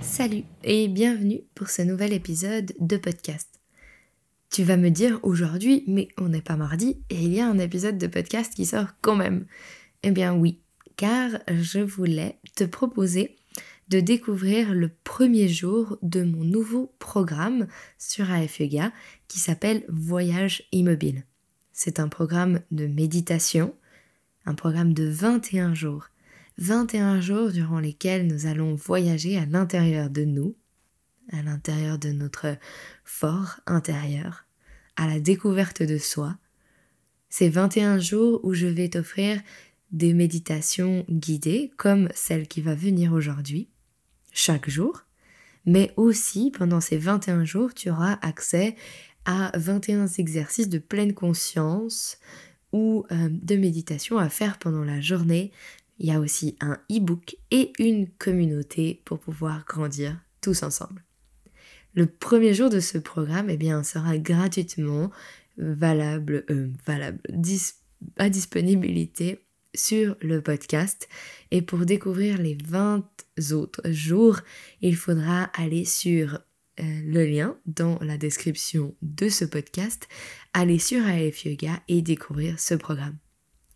Salut et bienvenue pour ce nouvel épisode de podcast. Tu vas me dire aujourd'hui, mais on n'est pas mardi et il y a un épisode de podcast qui sort quand même. Eh bien oui, car je voulais te proposer de découvrir le premier jour de mon nouveau programme sur AF Yoga qui s'appelle Voyage Immobile. C'est un programme de méditation, un programme de 21 jours 21 jours durant lesquels nous allons voyager à l'intérieur de nous, à l'intérieur de notre fort intérieur, à la découverte de soi. Ces 21 jours où je vais t'offrir des méditations guidées comme celle qui va venir aujourd'hui, chaque jour, mais aussi pendant ces 21 jours, tu auras accès à 21 exercices de pleine conscience ou euh, de méditation à faire pendant la journée il y a aussi un e-book et une communauté pour pouvoir grandir tous ensemble. Le premier jour de ce programme eh bien, sera gratuitement valable, euh, valable à disponibilité sur le podcast. Et pour découvrir les 20 autres jours, il faudra aller sur euh, le lien dans la description de ce podcast, aller sur AF Yoga et découvrir ce programme.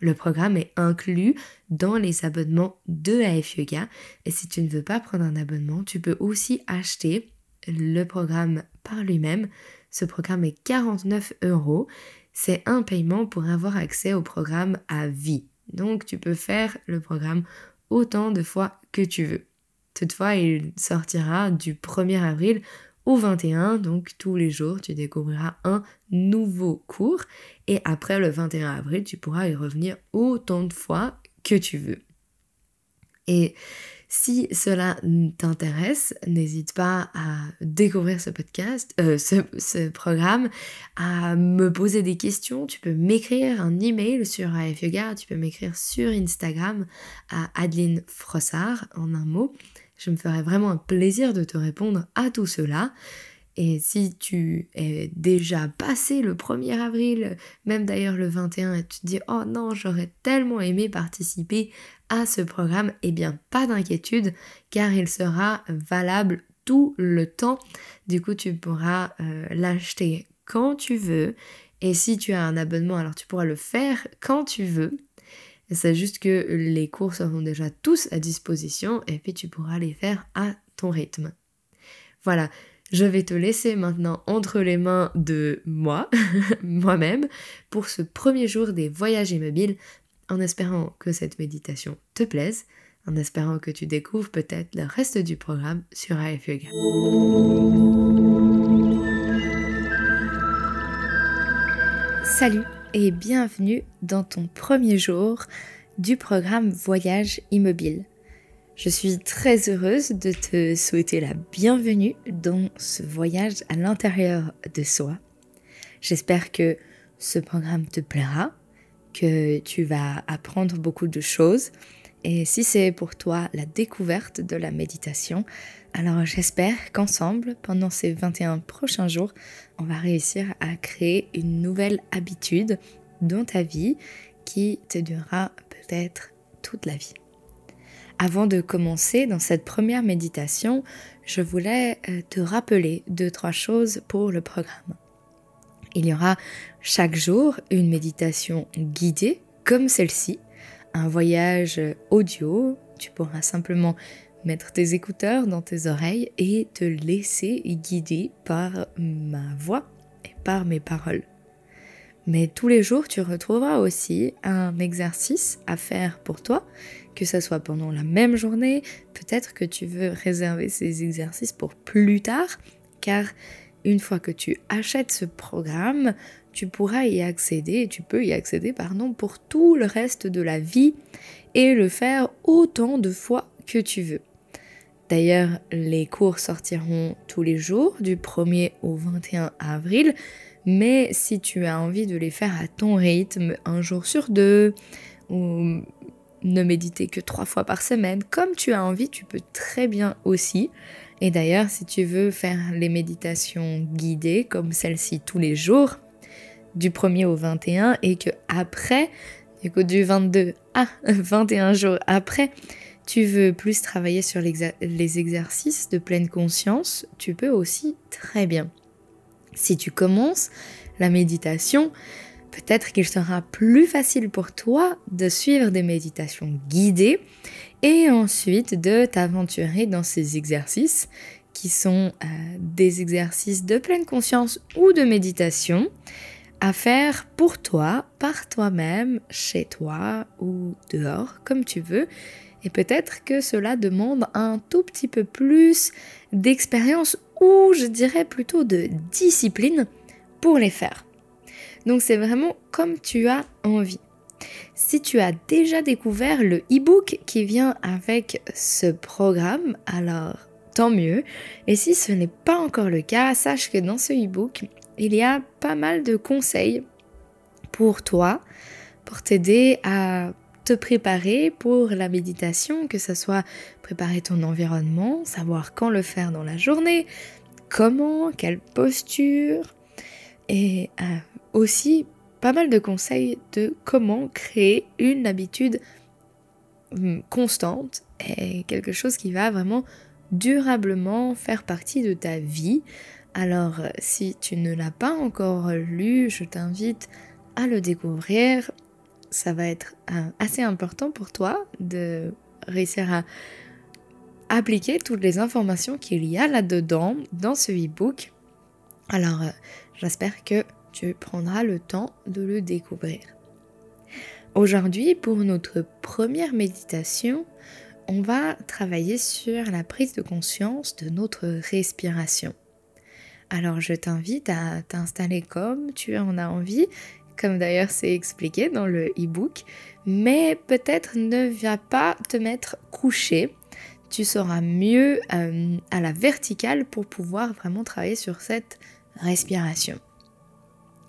Le programme est inclus dans les abonnements de AF Yoga. Et si tu ne veux pas prendre un abonnement, tu peux aussi acheter le programme par lui-même. Ce programme est 49 euros. C'est un paiement pour avoir accès au programme à vie. Donc tu peux faire le programme autant de fois que tu veux. Toutefois, il sortira du 1er avril au 21, donc tous les jours, tu découvriras un nouveau cours et après le 21 avril, tu pourras y revenir autant de fois que tu veux. Et si cela t'intéresse, n'hésite pas à découvrir ce podcast, euh, ce, programme, à me poser des questions. Tu peux m'écrire un email sur AF tu peux m'écrire sur Instagram à Adeline Frossard en un mot. Je me ferai vraiment un plaisir de te répondre à tout cela. Et si tu es déjà passé le 1er avril, même d'ailleurs le 21, et tu te dis oh non, j'aurais tellement aimé participer à ce programme, eh bien pas d'inquiétude, car il sera valable tout le temps. Du coup, tu pourras euh, l'acheter quand tu veux. Et si tu as un abonnement, alors tu pourras le faire quand tu veux. C'est juste que les cours seront déjà tous à disposition et puis tu pourras les faire à ton rythme. Voilà, je vais te laisser maintenant entre les mains de moi, moi-même, pour ce premier jour des voyages immobiles, en espérant que cette méditation te plaise, en espérant que tu découvres peut-être le reste du programme sur AF Yoga. Salut et bienvenue dans ton premier jour du programme Voyage Immobile. Je suis très heureuse de te souhaiter la bienvenue dans ce voyage à l'intérieur de soi. J'espère que ce programme te plaira, que tu vas apprendre beaucoup de choses. Et si c'est pour toi la découverte de la méditation, alors j'espère qu'ensemble, pendant ces 21 prochains jours, on va réussir à créer une nouvelle habitude dans ta vie qui te durera peut-être toute la vie. Avant de commencer dans cette première méditation, je voulais euh, te rappeler deux, trois choses pour le programme. Il y aura chaque jour une méditation guidée comme celle-ci, voyage audio. Tu pourras simplement mettre tes écouteurs dans tes oreilles et te laisser guider par ma voix et par mes paroles. Mais tous les jours, tu retrouveras aussi un exercice à faire pour toi, que ce soit pendant la même journée, peut-être que tu veux réserver ces exercices pour plus tard, car une fois que tu achètes ce programme, tu pourras y accéder, tu peux y accéder, pardon, pour tout le reste de la vie et le faire autant de fois que tu veux. D'ailleurs, les cours sortiront tous les jours du 1er au 21 avril, mais si tu as envie de les faire à ton rythme, un jour sur deux, ou ne méditer que trois fois par semaine, comme tu as envie, tu peux très bien aussi. Et d'ailleurs, si tu veux faire les méditations guidées comme celle-ci tous les jours, du 1er au 21 et que après, du 22 à 21 jours après, tu veux plus travailler sur les exercices de pleine conscience, tu peux aussi très bien. Si tu commences la méditation, peut-être qu'il sera plus facile pour toi de suivre des méditations guidées et ensuite de t'aventurer dans ces exercices qui sont euh, des exercices de pleine conscience ou de méditation à faire pour toi, par toi-même, chez toi ou dehors, comme tu veux. Et peut-être que cela demande un tout petit peu plus d'expérience ou je dirais plutôt de discipline pour les faire. Donc c'est vraiment comme tu as envie. Si tu as déjà découvert le e-book qui vient avec ce programme, alors tant mieux. Et si ce n'est pas encore le cas, sache que dans ce e-book, il y a pas mal de conseils pour toi, pour t'aider à te préparer pour la méditation, que ce soit préparer ton environnement, savoir quand le faire dans la journée, comment, quelle posture, et euh, aussi pas mal de conseils de comment créer une habitude hum, constante et quelque chose qui va vraiment durablement faire partie de ta vie. Alors si tu ne l'as pas encore lu, je t'invite à le découvrir. Ça va être euh, assez important pour toi de réussir à appliquer toutes les informations qu'il y a là-dedans dans ce e-book. Alors euh, j'espère que tu prendras le temps de le découvrir. Aujourd'hui, pour notre première méditation, on va travailler sur la prise de conscience de notre respiration. Alors je t'invite à t'installer comme tu en as envie, comme d'ailleurs c'est expliqué dans le e-book, mais peut-être ne viens pas te mettre couché. Tu seras mieux euh, à la verticale pour pouvoir vraiment travailler sur cette respiration.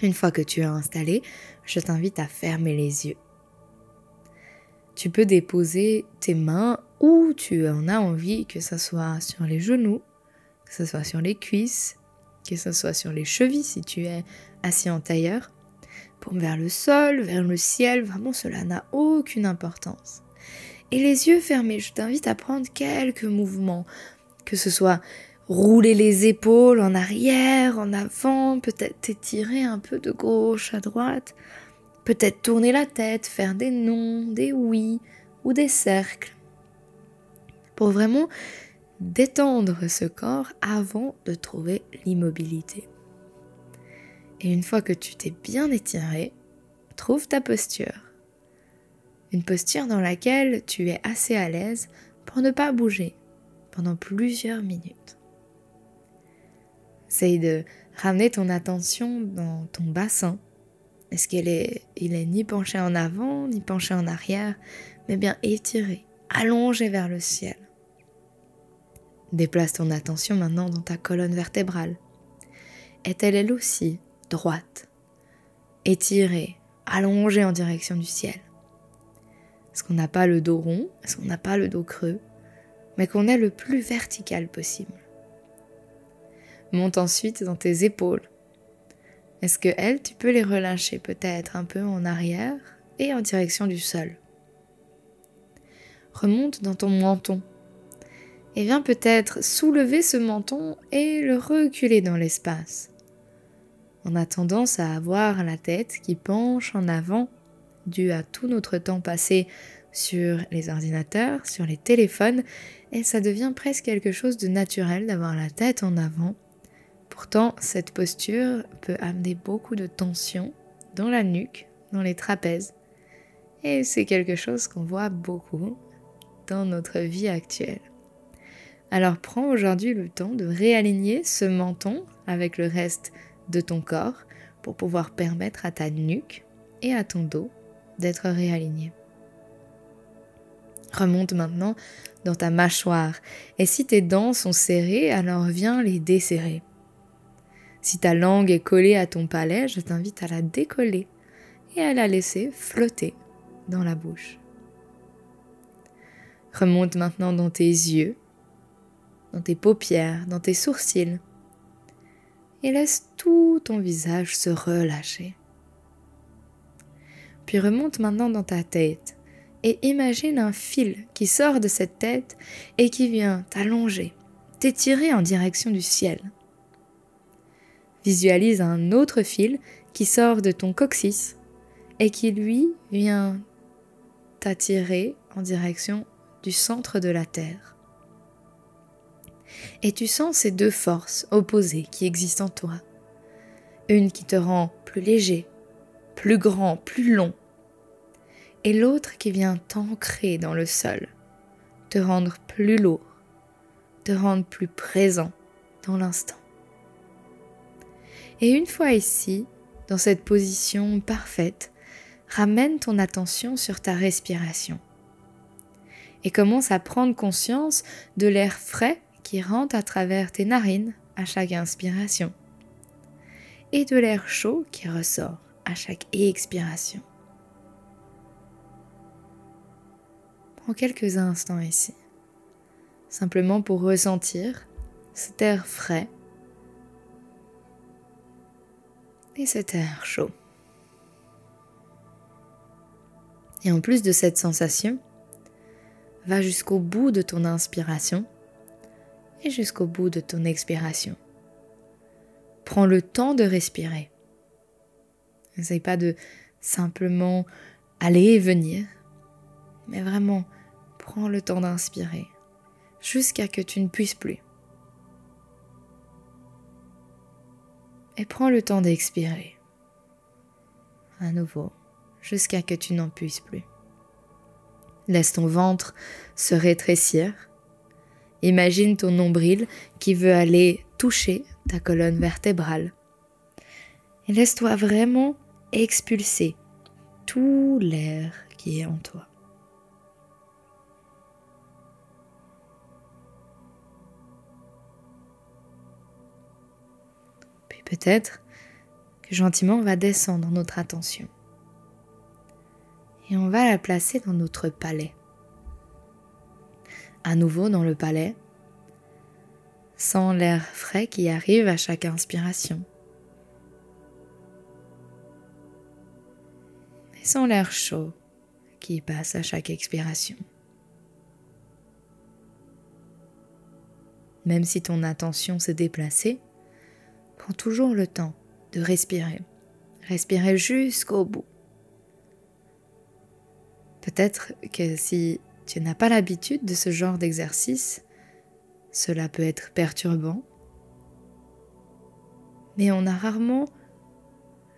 Une fois que tu as installé, je t'invite à fermer les yeux. Tu peux déposer tes mains où tu en as envie, que ce soit sur les genoux, que ce soit sur les cuisses, que ce soit sur les chevilles si tu es assis en tailleur, pour vers le sol, vers le ciel, vraiment cela n'a aucune importance. Et les yeux fermés, je t'invite à prendre quelques mouvements, que ce soit rouler les épaules en arrière, en avant, peut-être t'étirer un peu de gauche à droite, peut-être tourner la tête, faire des non, des oui ou des cercles, pour vraiment détendre ce corps avant de trouver l'immobilité. Et une fois que tu t'es bien étiré, trouve ta posture. Une posture dans laquelle tu es assez à l'aise pour ne pas bouger pendant plusieurs minutes. Essaye de ramener ton attention dans ton bassin. Est-ce qu'il est, il est ni penché en avant, ni penché en arrière, mais bien étiré, allongé vers le ciel. Déplace ton attention maintenant dans ta colonne vertébrale. Est-elle elle aussi droite, étirée, allongée en direction du ciel Est-ce qu'on n'a pas le dos rond? Est-ce qu'on n'a pas le dos creux? Mais qu'on est le plus vertical possible. Monte ensuite dans tes épaules. Est-ce que elles, tu peux les relâcher peut-être un peu en arrière et en direction du sol? Remonte dans ton menton. Et viens peut-être soulever ce menton et le reculer dans l'espace. On a tendance à avoir la tête qui penche en avant dû à tout notre temps passé sur les ordinateurs, sur les téléphones, et ça devient presque quelque chose de naturel d'avoir la tête en avant Pourtant, cette posture peut amener beaucoup de tension dans la nuque, dans les trapèzes. Et c'est quelque chose qu'on voit beaucoup dans notre vie actuelle. Alors prends aujourd'hui le temps de réaligner ce menton avec le reste de ton corps pour pouvoir permettre à ta nuque et à ton dos d'être réalignés. Remonte maintenant dans ta mâchoire et si tes dents sont serrées, alors viens les desserrer. Si ta langue est collée à ton palais, je t'invite à la décoller et à la laisser flotter dans la bouche. Remonte maintenant dans tes yeux, dans tes paupières, dans tes sourcils et laisse tout ton visage se relâcher. Puis remonte maintenant dans ta tête et imagine un fil qui sort de cette tête et qui vient t'allonger, t'étirer en direction du ciel. Visualise un autre fil qui sort de ton coccyx et qui lui vient t'attirer en direction du centre de la Terre. Et tu sens ces deux forces opposées qui existent en toi. Une qui te rend plus léger, plus grand, plus long, et l'autre qui vient t'ancrer dans le sol, te rendre plus lourd, te rendre plus présent dans l'instant. Et une fois ici, dans cette position parfaite, ramène ton attention sur ta respiration et commence à prendre conscience de l'air frais qui rentre à travers tes narines à chaque inspiration et de l'air chaud qui ressort à chaque expiration. Prends quelques instants ici, simplement pour ressentir cet air frais et cet air chaud. Et en plus de cette sensation, va jusqu'au bout de ton inspiration jusqu'au bout de ton expiration. Prends le temps de respirer. N'essaye pas de simplement aller et venir, mais vraiment prends le temps d'inspirer jusqu'à que tu ne puisses plus. Et prends le temps d'expirer à nouveau jusqu'à que tu n'en puisses plus. Laisse ton ventre se rétrécir. Imagine ton nombril qui veut aller toucher ta colonne vertébrale. Et laisse-toi vraiment expulser tout l'air qui est en toi. Puis peut-être que gentiment on va descendre notre attention et on va la placer dans notre palais. À nouveau dans le palais, sans l'air frais qui arrive à chaque inspiration. Et sans l'air chaud qui passe à chaque expiration. Même si ton attention s'est déplacée, prends toujours le temps de respirer. Respirer jusqu'au bout. Peut-être que si tu n'as pas l'habitude de ce genre d'exercice, cela peut être perturbant, mais on a rarement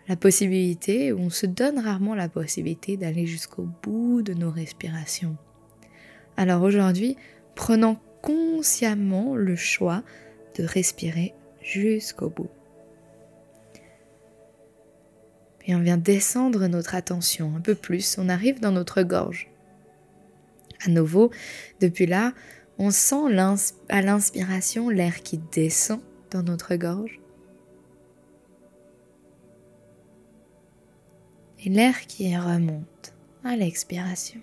la possibilité, ou on se donne rarement la possibilité d'aller jusqu'au bout de nos respirations. Alors aujourd'hui, prenons consciemment le choix de respirer jusqu'au bout. et on vient descendre notre attention un peu plus, on arrive dans notre gorge. À nouveau, depuis là, on sent à l'inspiration l'air qui descend dans notre gorge et l'air qui remonte à l'expiration.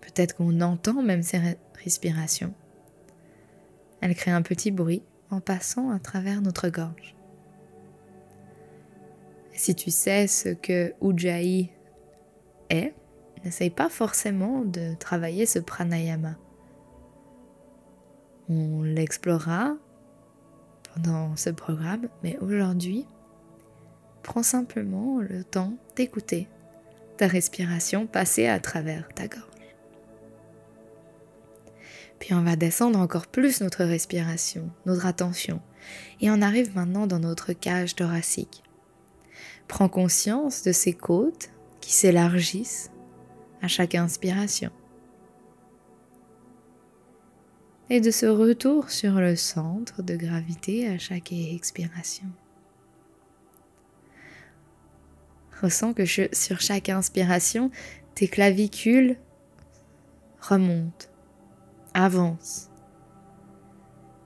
Peut-être qu'on entend même ces respirations. Elles créent un petit bruit en passant à travers notre gorge. Si tu sais ce que Ujjayi est, n'essaye pas forcément de travailler ce pranayama. On l'explorera pendant ce programme, mais aujourd'hui, prends simplement le temps d'écouter ta respiration passer à travers ta gorge. Puis on va descendre encore plus notre respiration, notre attention, et on arrive maintenant dans notre cage thoracique. Prends conscience de ces côtes qui s'élargissent chaque inspiration et de ce retour sur le centre de gravité à chaque expiration. Ressens que sur chaque inspiration, tes clavicules remontent, avancent,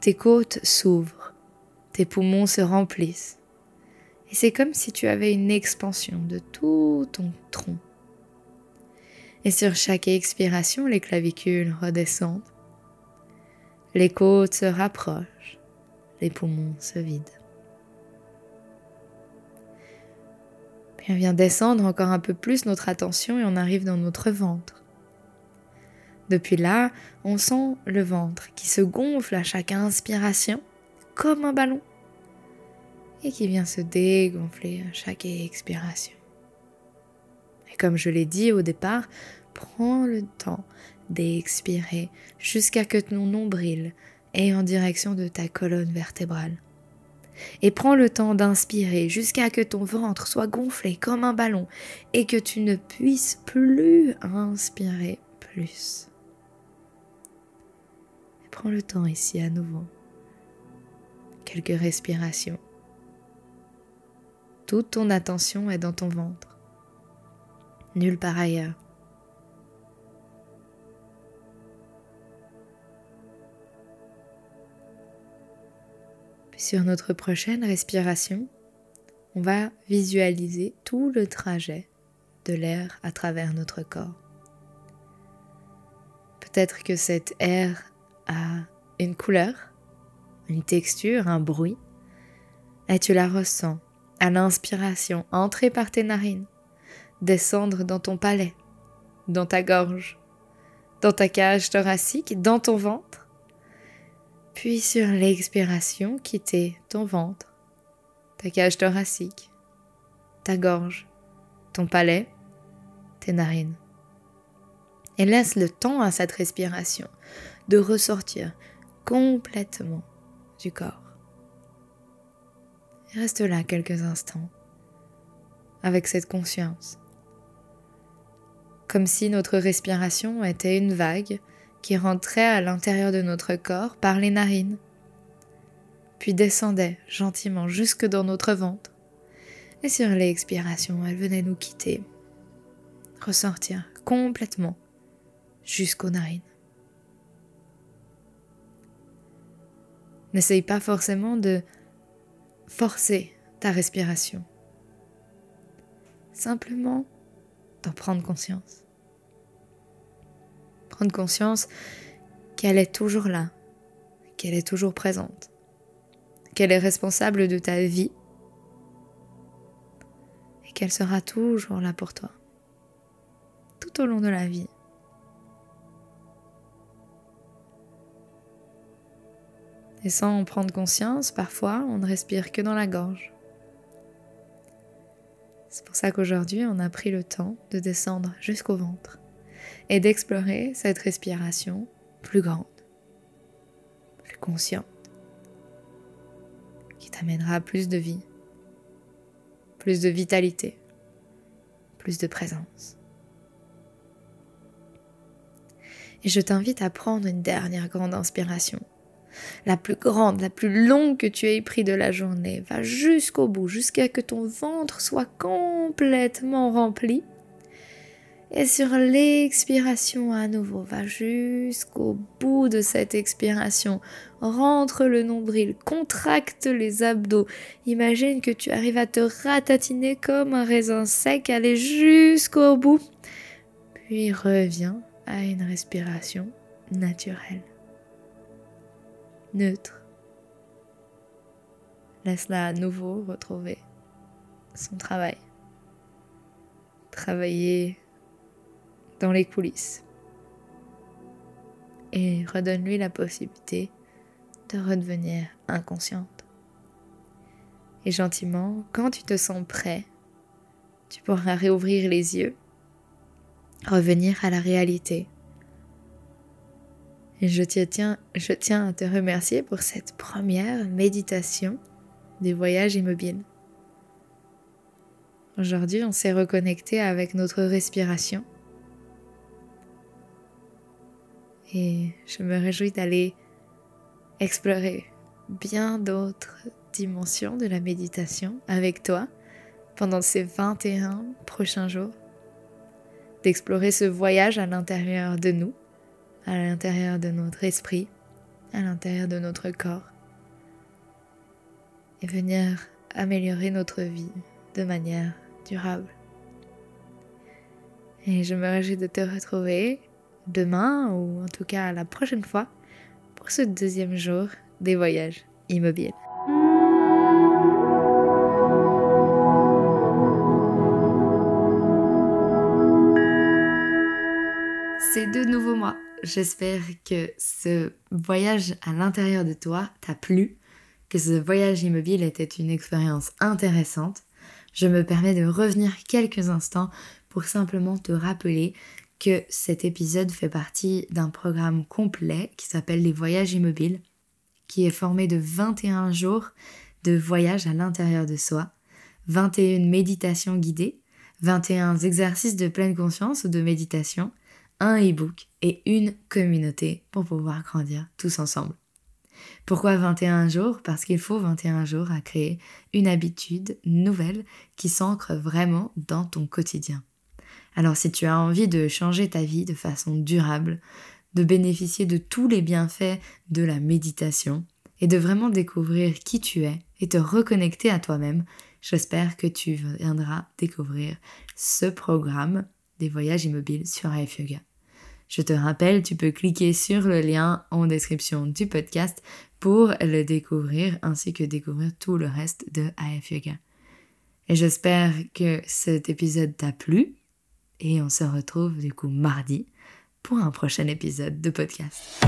tes côtes s'ouvrent, tes poumons se remplissent et c'est comme si tu avais une expansion de tout ton tronc. Et sur chaque expiration, les clavicules redescendent, les côtes se rapprochent, les poumons se vident. Puis on vient descendre encore un peu plus notre attention et on arrive dans notre ventre. Depuis là, on sent le ventre qui se gonfle à chaque inspiration comme un ballon et qui vient se dégonfler à chaque expiration. Et comme je l'ai dit au départ, prends le temps d'expirer jusqu'à que ton nombril est en direction de ta colonne vertébrale. Et prends le temps d'inspirer jusqu'à que ton ventre soit gonflé comme un ballon et que tu ne puisses plus inspirer plus. Prends le temps ici à nouveau. Quelques respirations. Toute ton attention est dans ton ventre. Nulle part ailleurs. Sur notre prochaine respiration, on va visualiser tout le trajet de l'air à travers notre corps. Peut-être que cet air a une couleur, une texture, un bruit, et tu la ressens à l'inspiration entrer par tes narines, descendre dans ton palais, dans ta gorge, dans ta cage thoracique, dans ton ventre, puis sur l'expiration, quitter ton ventre, ta cage thoracique, ta gorge, ton palais, tes narines. Et laisse le temps à cette respiration de ressortir complètement du corps. reste là quelques instants avec cette conscience. Comme si notre respiration était une vague qui rentrait à l'intérieur de notre corps par les narines, puis descendait gentiment jusque dans notre ventre. Et sur l'expiration, elle venait nous quitter, ressortir complètement jusqu'aux narines. N'essaye pas forcément de forcer ta respiration. Simplement d'en prendre conscience prendre conscience qu'elle est toujours là, qu'elle est toujours présente, qu'elle est responsable de ta vie et qu'elle sera toujours là pour toi, tout au long de la vie. Et sans en prendre conscience, parfois, on ne respire que dans la gorge. C'est pour ça qu'aujourd'hui, on a pris le temps de descendre jusqu'au ventre et d'explorer cette respiration plus grande, plus consciente, qui t'amènera plus de vie, plus de vitalité, plus de présence. Et je t'invite à prendre une dernière grande inspiration. La plus grande, la plus longue que tu aies pris de la journée. Va jusqu'au bout, jusqu'à que ton ventre soit complètement rempli et sur l'expiration à nouveau, va jusqu'au bout de cette expiration. Rentre le nombril, contracte les abdos. Imagine que tu arrives à te ratatiner comme un raisin sec, aller jusqu'au bout. Puis reviens à une respiration naturelle. Neutre. Laisse-la à nouveau retrouver son travail. Travailler dans les coulisses. Et redonne-lui la possibilité de redevenir inconsciente. Et gentiment, quand tu te sens prêt, tu pourras réouvrir les yeux, revenir à la réalité. Et je tiens, je tiens à te remercier pour cette première méditation des voyages immobiles. Aujourd'hui, on s'est reconnecté avec notre respiration Et je me réjouis d'aller explorer bien d'autres dimensions de la méditation avec toi pendant ces 21 prochains jours. D'explorer ce voyage à l'intérieur de nous, à l'intérieur de notre esprit, à l'intérieur de notre corps. Et venir améliorer notre vie de manière durable. Et je me réjouis de te retrouver demain ou en tout cas la prochaine fois pour ce deuxième jour des voyages immobiles. C'est de nouveau moi. J'espère que ce voyage à l'intérieur de toi t'a plu, que ce voyage immobile était une expérience intéressante. Je me permets de revenir quelques instants pour simplement te rappeler que cet épisode fait partie d'un programme complet qui s'appelle les voyages immobiles, qui est formé de 21 jours de voyage à l'intérieur de soi, 21 méditations guidées, 21 exercices de pleine conscience ou de méditation, un e-book et une communauté pour pouvoir grandir tous ensemble. Pourquoi 21 jours? Parce qu'il faut 21 jours à créer une habitude nouvelle qui s'ancre vraiment dans ton quotidien. Alors si tu as envie de changer ta vie de façon durable, de bénéficier de tous les bienfaits de la méditation et de vraiment découvrir qui tu es et te reconnecter à toi-même, j'espère que tu viendras découvrir ce programme des voyages immobiles sur AF Yoga. Je te rappelle, tu peux cliquer sur le lien en description du podcast pour le découvrir ainsi que découvrir tout le reste de AF Yoga. Et j'espère que cet épisode t'a plu et on se retrouve du coup mardi pour un prochain épisode de podcast.